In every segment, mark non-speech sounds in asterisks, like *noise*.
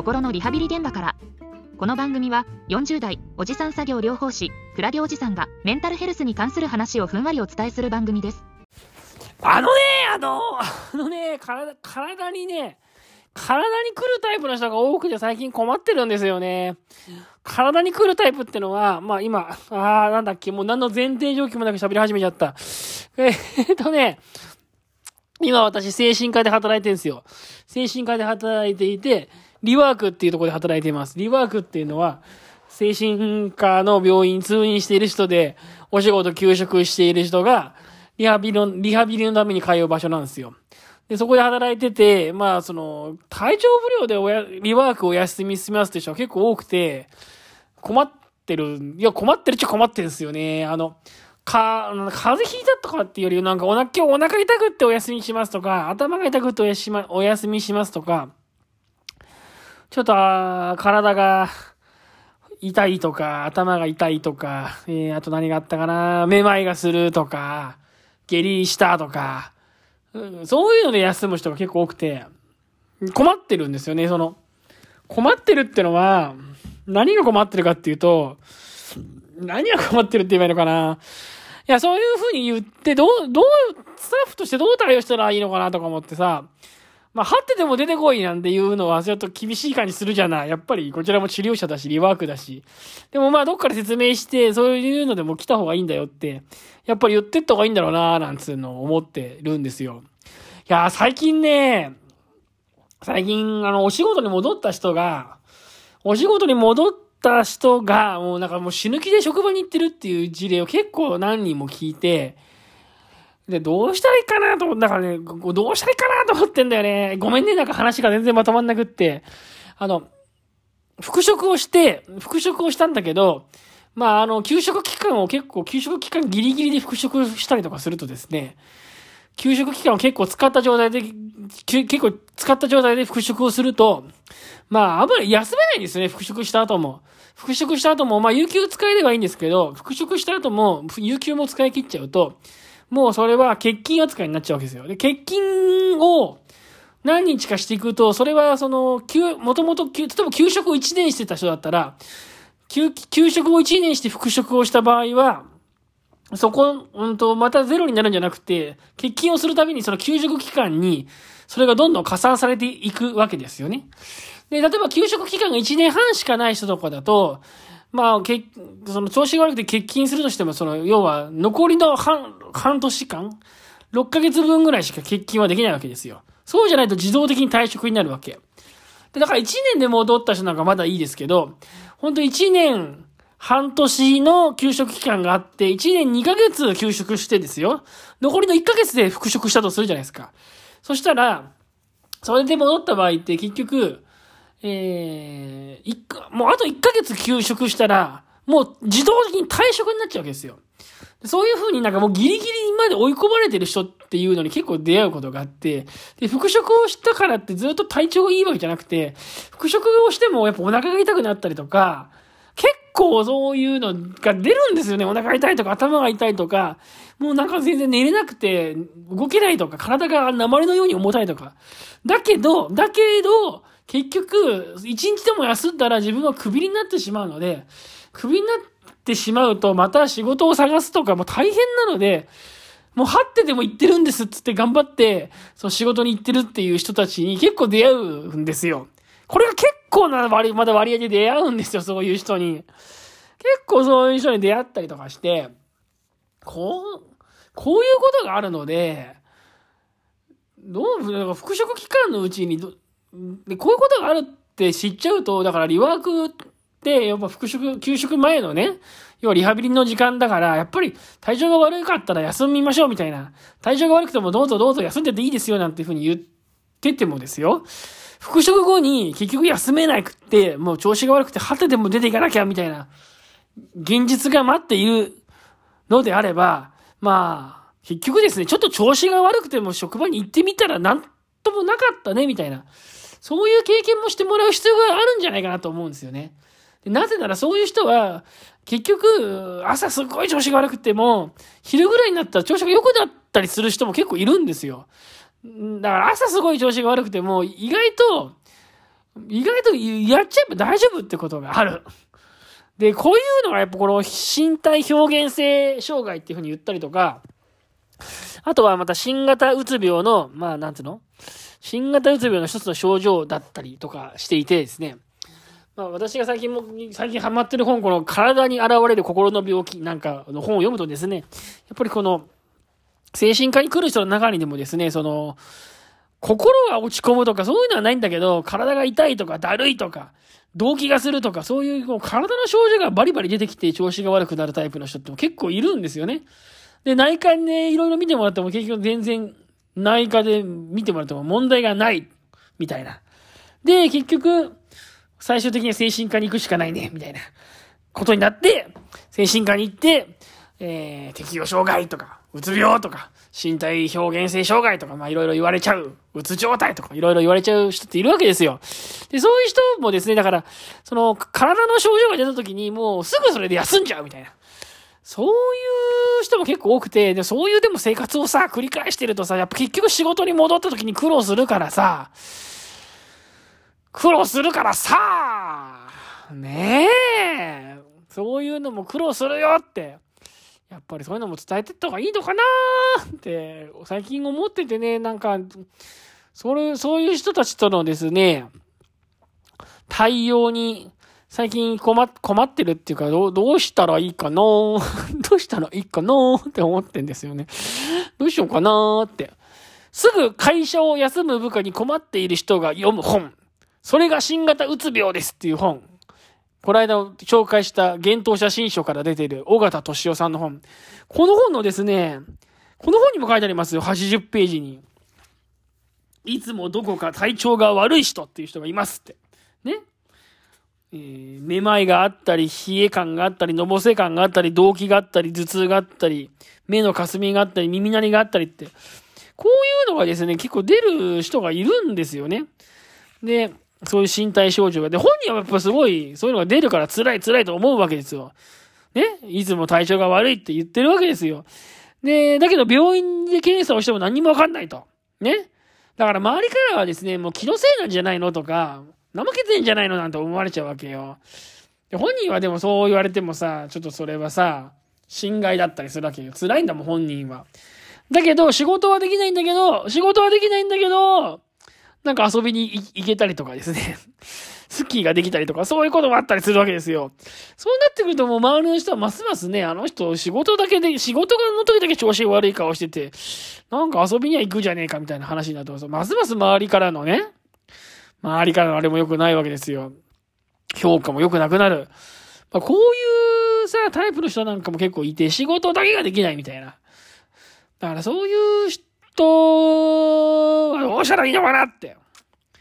心のリハビリ現場からこの番組は40代おじさん作業療法士クラゲおじさんがメンタルヘルスに関する話をふんわりお伝えする番組ですあのね、あの、あのね、体、体にね、体に来るタイプの人が多くて最近困ってるんですよね。体に来るタイプってのは、まあ今、あーなんだっけ、もう何の前提条件もなく喋り始めちゃった。*laughs* えー、っとね、今私精神科で働いてるんですよ。精神科で働いていて、リワークっていうところで働いています。リワークっていうのは、精神科の病院通院している人で、お仕事休職している人が、リハビリの、リハビリのために通う場所なんですよ。で、そこで働いてて、まあ、その、体調不良でおや、リワークお休みしますって人は結構多くて、困ってる、いや、困ってるっちゃ困ってるんですよね。あの、か、風邪ひいたとかっていうより、なんかおな、今日お腹痛くってお休みしますとか、頭が痛くっておやし、お休みしますとか、ちょっと、体が痛いとか、頭が痛いとか、えー、あと何があったかな、めまいがするとか、下痢したとか、うん、そういうので休む人が結構多くて、困ってるんですよね、その。困ってるってのは、何が困ってるかっていうと、何が困ってるって言えばいいのかな。いや、そういう風に言って、どう、どう、スタッフとしてどう対応したらいいのかなとか思ってさ、まあ、張ってても出てこいなんていうのは、ちょっと厳しい感じするじゃない。やっぱり、こちらも治療者だし、リワークだし。でもまあ、どっかで説明して、そういうのでも来た方がいいんだよって、やっぱり言ってった方がいいんだろうななんつうのを思ってるんですよ。いや最近ね、最近、あの、お仕事に戻った人が、お仕事に戻った人が、もうなんかもう死ぬ気で職場に行ってるっていう事例を結構何人も聞いて、で、どうしたらいいかなと思って、だからね、どうしたらいいかなと思ってんだよね。ごめんね、なんか話が全然まとまんなくって。あの、復職をして、復職をしたんだけど、まあ、あの、給食期間を結構、給食期間ギリギリで復職したりとかするとですね、給食期間を結構使った状態で、結構使った状態で復職をすると、まあ、あんまり休めないんですね、復職した後も。復職した後も、まあ、有給使えればいいんですけど、復職した後も、有給も使い切っちゃうと、もうそれは欠勤扱いになっちゃうわけですよ。で、欠勤を何日かしていくと、それはその、休、もともと、例えば休職を1年してた人だったら、休、休職を1年して復職をした場合は、そこ、うんと、またゼロになるんじゃなくて、欠勤をするたびにその休職期間に、それがどんどん加算されていくわけですよね。で、例えば休職期間が1年半しかない人とかだと、まあ、け、その調子が悪くて欠勤するとしても、その、要は、残りの半、半年間 ?6 ヶ月分ぐらいしか欠勤はできないわけですよ。そうじゃないと自動的に退職になるわけ。で、だから1年で戻った人なんかまだいいですけど、本当1年半年の休職期間があって、1年2ヶ月休職してですよ。残りの1ヶ月で復職したとするじゃないですか。そしたら、それで戻った場合って結局、えー、一もうあと1ヶ月休職したら、もう自動的に退職になっちゃうわけですよ。そういう風になんかもうギリギリまで追い込まれてる人っていうのに結構出会うことがあって、で、復職をしたからってずっと体調がいいわけじゃなくて、復職をしてもやっぱお腹が痛くなったりとか、結構そういうのが出るんですよね。お腹痛いとか頭が痛いとか、もうなんか全然寝れなくて動けないとか、体が鉛のように重たいとか。だけど、だけど、結局、一日でも休んだら自分はクビになってしまうので、クビになってしまうとまた仕事を探すとかも大変なので、もう張ってでも行ってるんですっつって頑張って、その仕事に行ってるっていう人たちに結構出会うんですよ。これが結構な割、まだ割合で出会うんですよ、そういう人に。結構そういう人に出会ったりとかして、こう、こういうことがあるので、どう、なんか復職期間のうちに、で、こういうことがあるって知っちゃうと、だからリワークって、やっぱ復職、休職前のね、要はリハビリの時間だから、やっぱり体調が悪かったら休みましょうみたいな。体調が悪くてもどうぞどうぞ休んでていいですよなんていうふうに言っててもですよ。復職後に結局休めなくって、もう調子が悪くて果てでも出ていかなきゃみたいな、現実が待っているのであれば、まあ、結局ですね、ちょっと調子が悪くても職場に行ってみたらなんともなかったね、みたいな。そういう経験もしてもらう必要があるんじゃないかなと思うんですよね。でなぜならそういう人は、結局、朝すごい調子が悪くても、昼ぐらいになったら調子が良くなったりする人も結構いるんですよ。だから朝すごい調子が悪くても、意外と、意外とやっちゃえば大丈夫ってことがある。で、こういうのがやっぱこの身体表現性障害っていうふうに言ったりとか、あとはまた新型うつ病の、まあなんつうの？新型うつ病の一つの症状だったりとかしていてですね、まあ私が最近も、最近ハマってる本、この体に現れる心の病気なんかの本を読むとですね、やっぱりこの、精神科に来る人の中にでもですね、その、心が落ち込むとかそういうのはないんだけど、体が痛いとかだるいとか、動悸がするとか、そういうこう体の症状がバリバリ出てきて調子が悪くなるタイプの人って結構いるんですよね。で、内科にね、いろいろ見てもらっても結局全然内科で見てもらっても問題がない、みたいな。で、結局、最終的には精神科に行くしかないね、みたいなことになって、精神科に行って、えー、適応障害とか、うつ病とか、身体表現性障害とか、まあいろいろ言われちゃう、うつ状態とかいろいろ言われちゃう人っているわけですよ。で、そういう人もですね、だから、その、体の症状が出た時にもうすぐそれで休んじゃうみたいな。そういう人も結構多くて、で、そういうでも生活をさ、繰り返してるとさ、やっぱ結局仕事に戻った時に苦労するからさ、苦労するからさ、ねえ、そういうのも苦労するよって、やっぱりそういうのも伝えてった方がいいのかなって、最近思っててね、なんか、それ、そういう人たちとのですね、対応に、最近困困ってるっていうか、どう、どうしたらいいかな？*laughs* どうしたらいいかなって思ってんですよね。どうしようかなって。すぐ会社を休む部下に困っている人が読む本。それが新型うつ病ですっていう本。この間紹介した幻冬写真書から出ている尾形敏夫さんの本。この本のですね、この本にも書いてありますよ。80ページに。いつもどこか体調が悪い人っていう人がいますって。ね？えー、めまいがあったり、冷え感があったり、のぼせ感があったり、動悸があったり、頭痛があったり、目のかすみがあったり、耳鳴りがあったりって。こういうのがですね、結構出る人がいるんですよね。で、そういう身体症状が。で、本人はやっぱすごい、そういうのが出るから辛い辛いと思うわけですよ。ね？いつも体調が悪いって言ってるわけですよ。で、だけど病院で検査をしても何もわかんないと。ね？だから周りからはですね、もう気のせいなんじゃないのとか、怠けてんじゃないのなんて思われちゃうわけよ。で本人はでもそう言われてもさ、ちょっとそれはさ、侵害だったりするわけよ。辛いんだもん、本人は。だけど、仕事はできないんだけど、仕事はできないんだけど、なんか遊びに行けたりとかですね。*laughs* スッキーができたりとか、そういうこともあったりするわけですよ。そうなってくるともう周りの人はますますね、あの人仕事だけで、仕事の時だけ調子悪い顔してて、なんか遊びには行くじゃねえかみたいな話になってます。ますます周りからのね、周りからのあれも良くないわけですよ。評価も良くなくなる。まあ、こういうさ、タイプの人なんかも結構いて、仕事だけができないみたいな。だからそういう人はどうしたらいいのかなって。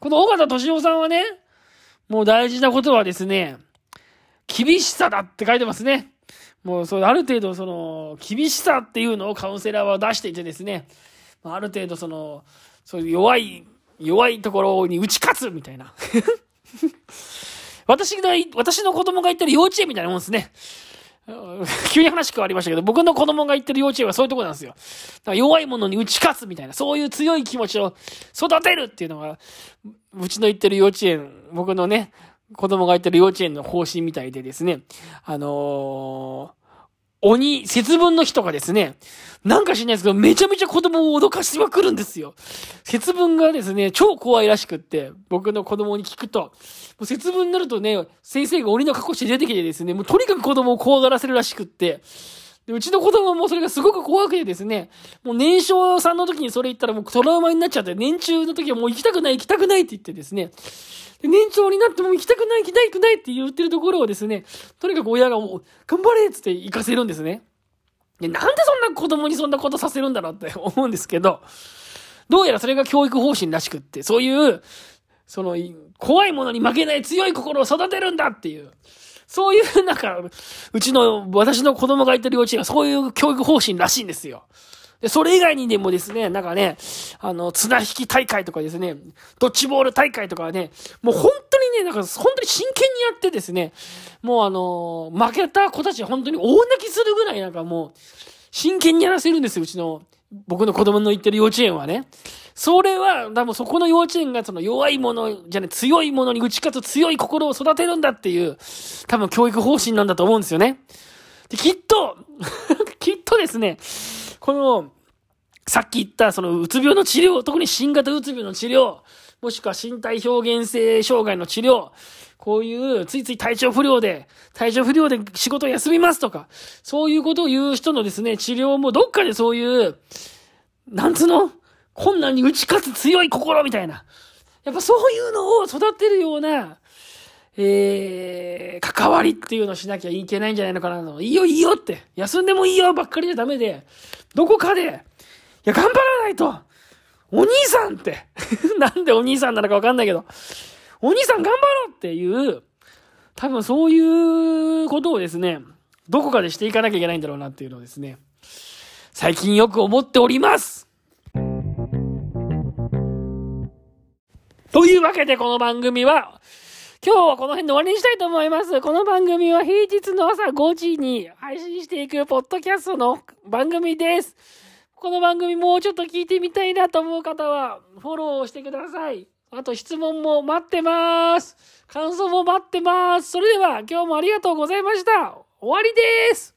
この尾形敏夫さんはね、もう大事なことはですね、厳しさだって書いてますね。もう、そう、ある程度、その、厳しさっていうのをカウンセラーは出していてですね、ある程度、その、そういう弱い、弱いところに打ち勝つみたいな。*laughs* 私が、私の子供が行ってる幼稚園みたいなもんですね。*laughs* 急に話変わりましたけど、僕の子供が行ってる幼稚園はそういうとこなんですよ。だから弱いものに打ち勝つみたいな、そういう強い気持ちを育てるっていうのが、うちの行ってる幼稚園、僕のね、子供が行ってる幼稚園の方針みたいでですね、あのー鬼、節分の日とかですね、なんか知んないですけど、めちゃめちゃ子供を脅かしまくるんですよ。節分がですね、超怖いらしくって、僕の子供に聞くと、もう節分になるとね、先生が鬼の格好して出てきてですね、もうとにかく子供を怖がらせるらしくって、で、うちの子供もそれがすごく怖くてですね、もう年少さんの時にそれ言ったらもうトラウマになっちゃって、年中の時はもう行きたくない、行きたくないって言ってですね、で年長になっても行きたくない、行きたくないって言ってるところをですね、とにかく親がもう、頑張れっつって行かせるんですね。で、なんでそんな子供にそんなことさせるんだろうって *laughs* 思うんですけど、どうやらそれが教育方針らしくって、そういう、その、怖いものに負けない強い心を育てるんだっていう、そういう、なんか、うちの、私の子供がいてる幼稚園はそういう教育方針らしいんですよ。で、それ以外にでもですね、なんかね、あの、綱引き大会とかですね、ドッジボール大会とかはね、もう本当にね、なんか本当に真剣にやってですね、もうあの、負けた子たち本当に大泣きするぐらいなんかもう、真剣にやらせるんですよ、うちの僕の子供の行ってる幼稚園はね。それは、多分そこの幼稚園がその弱いもの、じゃね、強いものに打ち勝つ強い心を育てるんだっていう、多分教育方針なんだと思うんですよね。で、きっと、*laughs* きっとですね、この、さっき言ったそのうつ病の治療、特に新型うつ病の治療、もしくは身体表現性障害の治療、こういうついつい体調不良で、体調不良で仕事休みますとか、そういうことを言う人のですね、治療もどっかでそういう、なんつうの？困難に打ち勝つ強い心みたいな。やっぱそういうのを育てるような、えー、関わりっていうのをしなきゃいけないんじゃないのかなと。いいよいいよって。休んでもいいよばっかりじゃダメで、どこかで、いや、頑張らないとお兄さんって *laughs* なんでお兄さんなのかわかんないけど、お兄さん頑張ろうっていう、多分そういうことをですね、どこかでしていかなきゃいけないんだろうなっていうのをですね、最近よく思っておりますというわけでこの番組は、今日はこの辺で終わりにしたいと思います。この番組は平日の朝5時に配信していくポッドキャストの番組です。この番組もうちょっと聞いてみたいなと思う方はフォローしてください。あと質問も待ってます。感想も待ってます。それでは今日もありがとうございました。終わりです。